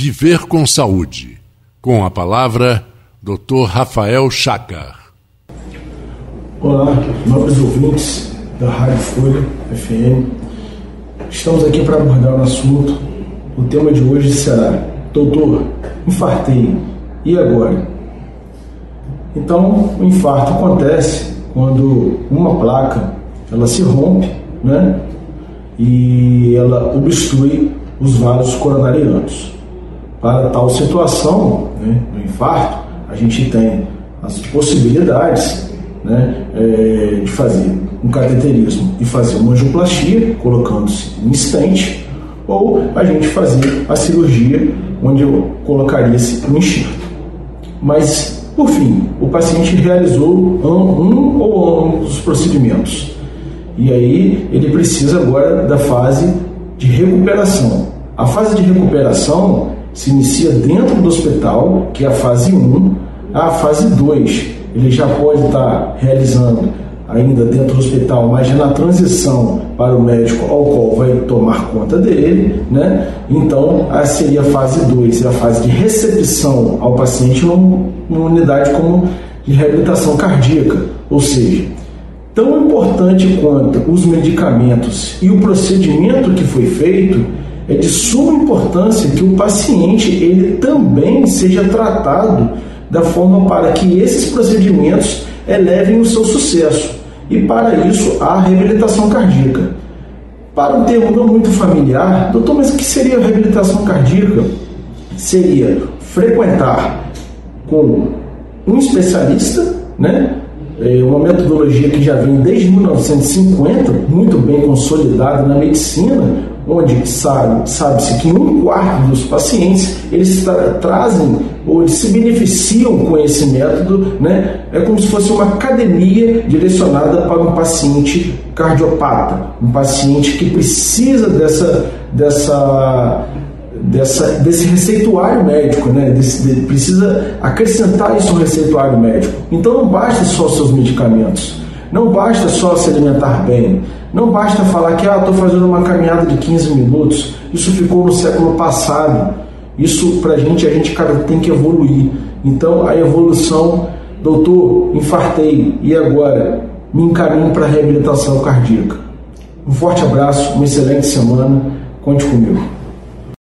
Viver com Saúde. Com a palavra, Dr. Rafael Chacar. Olá, nobres ouvintes da Rádio Folha FM. Estamos aqui para abordar um assunto. O tema de hoje será: Doutor, infartei. E agora? Então, o infarto acontece quando uma placa ela se rompe, né? E ela obstrui os vasos coronarianos. Para tal situação né, do infarto, a gente tem as possibilidades né, é, de fazer um cateterismo e fazer uma angioplastia, colocando-se um estente, ou a gente fazer a cirurgia onde colocaria-se um enxerto. Mas, por fim, o paciente realizou um ou ambos os procedimentos. E aí ele precisa agora da fase de recuperação. A fase de recuperação se inicia dentro do hospital, que é a fase 1, a fase 2. Ele já pode estar realizando ainda dentro do hospital, mas já na transição para o médico ao qual vai tomar conta dele, né? Então, a seria a fase 2, é a fase de recepção ao paciente numa unidade como de reabilitação cardíaca, ou seja, tão importante quanto os medicamentos e o procedimento que foi feito, é de suma importância que o paciente ele também seja tratado da forma para que esses procedimentos elevem o seu sucesso. E para isso a reabilitação cardíaca. Para um termo não muito familiar, doutor, mas o que seria a reabilitação cardíaca? Seria frequentar com um especialista, né? É uma metodologia que já vem desde 1950, muito bem consolidada na medicina, onde sabe, sabe-se que um quarto dos pacientes eles tra trazem ou eles se beneficiam com esse método, né? É como se fosse uma academia direcionada para um paciente cardiopata, um paciente que precisa dessa dessa dessa, desse receituário médico, né? Desse, de, precisa acrescentar isso no receituário médico. Então não basta só seus medicamentos, não basta só se alimentar bem, não basta falar que ah, estou fazendo uma caminhada de 15 minutos, isso ficou no século passado. Isso para a gente, a gente cara, tem que evoluir. Então a evolução, doutor, infartei, e agora? Me encaminho para a reabilitação cardíaca. Um forte abraço, uma excelente semana, conte comigo.